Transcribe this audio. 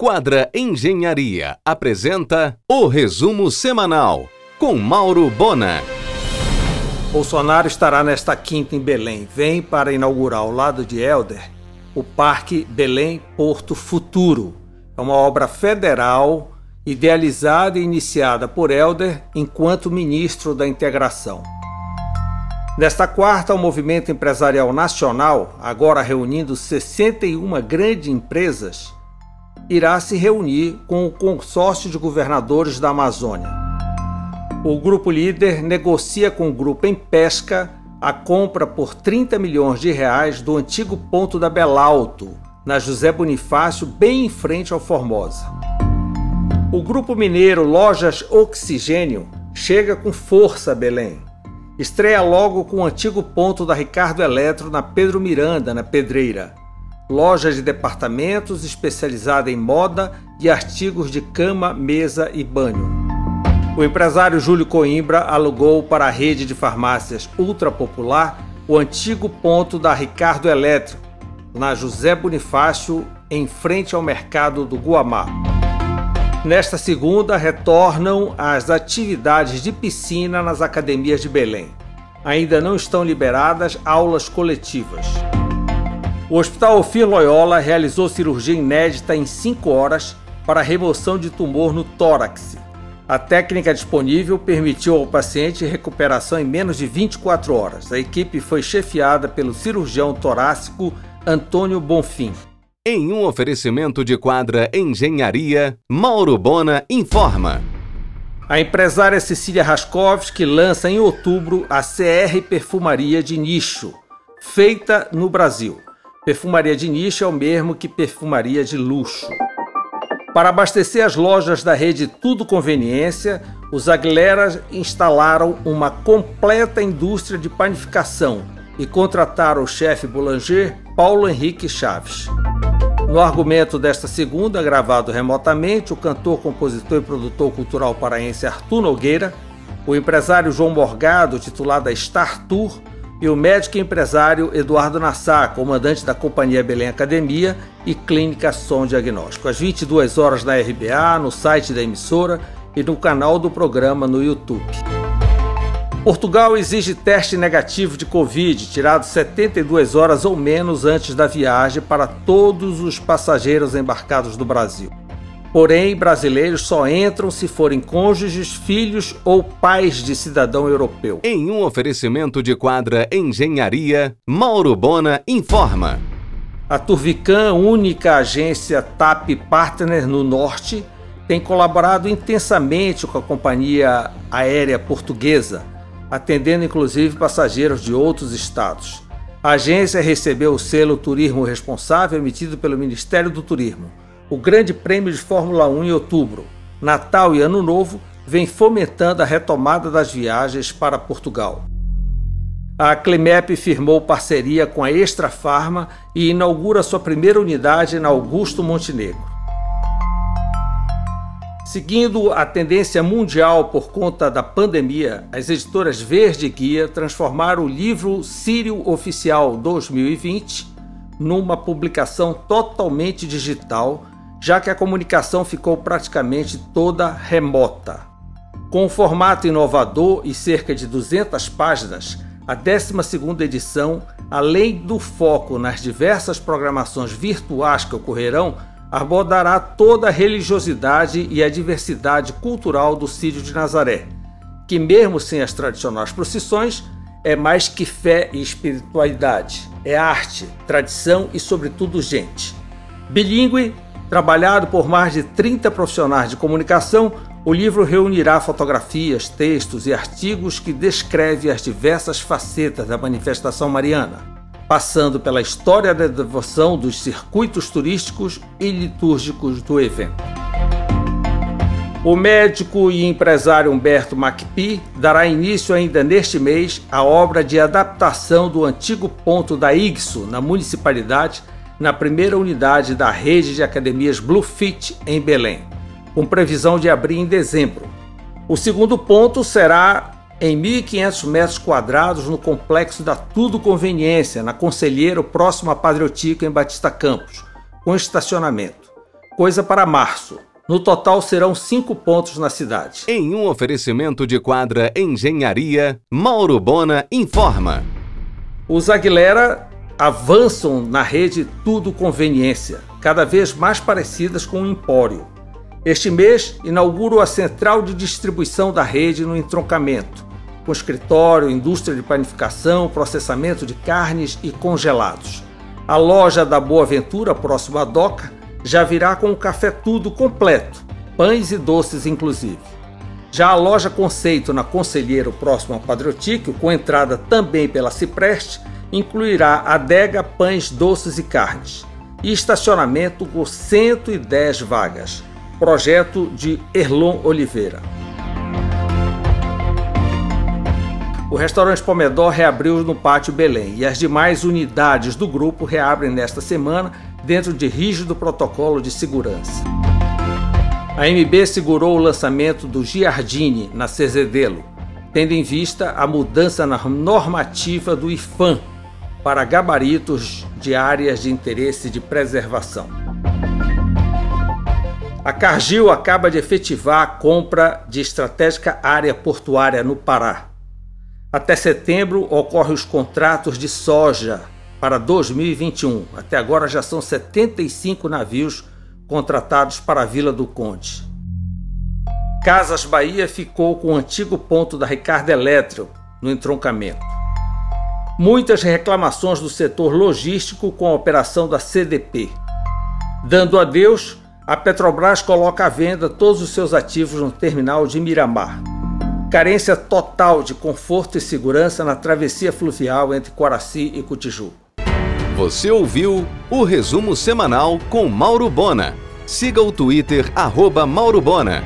Quadra Engenharia apresenta o resumo semanal com Mauro Bona. Bolsonaro estará nesta quinta em Belém. Vem para inaugurar ao lado de Helder o Parque Belém Porto Futuro. É uma obra federal idealizada e iniciada por Helder enquanto ministro da Integração. Nesta quarta, o movimento empresarial nacional, agora reunindo 61 grandes empresas, irá se reunir com o consórcio de governadores da Amazônia. O grupo líder negocia com o grupo em pesca a compra por 30 milhões de reais do antigo ponto da Belalto, na José Bonifácio, bem em frente ao Formosa. O grupo mineiro Lojas Oxigênio chega com força a Belém Estreia logo com o antigo ponto da Ricardo Eletro na Pedro Miranda, na Pedreira. Loja de departamentos especializada em moda e artigos de cama, mesa e banho. O empresário Júlio Coimbra alugou para a rede de farmácias ultra popular o antigo ponto da Ricardo Eletro, na José Bonifácio, em frente ao mercado do Guamá. Nesta segunda, retornam as atividades de piscina nas academias de Belém. Ainda não estão liberadas aulas coletivas. O Hospital Ofir Loyola realizou cirurgia inédita em 5 horas para remoção de tumor no tórax. A técnica disponível permitiu ao paciente recuperação em menos de 24 horas. A equipe foi chefiada pelo cirurgião torácico Antônio Bonfim. Em um oferecimento de quadra Engenharia, Mauro Bona informa. A empresária Cecília Raskovski lança em outubro a CR Perfumaria de Nicho, feita no Brasil. Perfumaria de nicho é o mesmo que perfumaria de luxo. Para abastecer as lojas da rede Tudo Conveniência, os Aguilera instalaram uma completa indústria de panificação e contrataram o chefe boulanger Paulo Henrique Chaves. No argumento desta segunda, gravado remotamente, o cantor, compositor e produtor cultural paraense Arthur Nogueira, o empresário João Morgado, titular da Star Tour, e o médico empresário Eduardo Nassar, comandante da Companhia Belém Academia e Clínica Som Diagnóstico. Às 22 horas na RBA, no site da emissora e no canal do programa no YouTube. Portugal exige teste negativo de Covid, tirado 72 horas ou menos antes da viagem para todos os passageiros embarcados do Brasil. Porém, brasileiros só entram se forem cônjuges, filhos ou pais de cidadão europeu. Em um oferecimento de quadra Engenharia, Mauro Bona informa. A Turvican, única agência TAP Partner no Norte, tem colaborado intensamente com a companhia aérea portuguesa atendendo inclusive passageiros de outros estados. A agência recebeu o selo Turismo Responsável emitido pelo Ministério do Turismo. O Grande Prêmio de Fórmula 1 em outubro. Natal e Ano Novo vem fomentando a retomada das viagens para Portugal. A Climep firmou parceria com a Extra Farma e inaugura sua primeira unidade na Augusto Montenegro. Seguindo a tendência mundial por conta da pandemia, as editoras Verde Guia transformaram o livro Sírio Oficial 2020 numa publicação totalmente digital, já que a comunicação ficou praticamente toda remota. Com um formato inovador e cerca de 200 páginas, a 12ª edição, além do foco nas diversas programações virtuais que ocorrerão, abordará toda a religiosidade e a diversidade cultural do Sírio de Nazaré, que, mesmo sem as tradicionais procissões, é mais que fé e espiritualidade, é arte, tradição e, sobretudo, gente. Bilingue, trabalhado por mais de 30 profissionais de comunicação, o livro reunirá fotografias, textos e artigos que descrevem as diversas facetas da manifestação mariana passando pela história da devoção dos circuitos turísticos e litúrgicos do evento. O médico e empresário Humberto Macpi dará início ainda neste mês à obra de adaptação do antigo ponto da IGSO na municipalidade, na primeira unidade da rede de academias Bluefit em Belém, com previsão de abrir em dezembro. O segundo ponto será em 1.500 metros quadrados no complexo da Tudo Conveniência, na Conselheiro, próximo a Padre Otico, em Batista Campos, com estacionamento. coisa para março. No total serão cinco pontos na cidade. Em um oferecimento de quadra Engenharia, Mauro Bona informa. Os Aguilera avançam na rede Tudo Conveniência, cada vez mais parecidas com o Empório. Este mês inauguro a central de distribuição da rede no entroncamento, com escritório, indústria de panificação, processamento de carnes e congelados. A loja da Boa Ventura, próximo à Doca, já virá com o café tudo completo, pães e doces inclusive. Já a loja Conceito na Conselheiro, próximo a Padrotíquio, com entrada também pela Cipreste, incluirá adega, pães, doces e carnes. E estacionamento com 110 vagas. Projeto de Erlon Oliveira. O restaurante Pomedor reabriu no Pátio Belém e as demais unidades do grupo reabrem nesta semana dentro de rígido protocolo de segurança. A MB segurou o lançamento do Giardini na Cezedelo, tendo em vista a mudança na normativa do IFAM para gabaritos de áreas de interesse de preservação. A Cargill acaba de efetivar a compra de estratégica área portuária no Pará. Até setembro ocorrem os contratos de soja para 2021. Até agora já são 75 navios contratados para a Vila do Conde. Casas Bahia ficou com o antigo ponto da Ricardo Eletro no entroncamento. Muitas reclamações do setor logístico com a operação da CDP. Dando adeus, a Petrobras coloca à venda todos os seus ativos no terminal de Miramar. Carência total de conforto e segurança na travessia fluvial entre Coraci e Cutiju. Você ouviu o resumo semanal com Mauro Bona. Siga o Twitter, arroba Mauro Bona.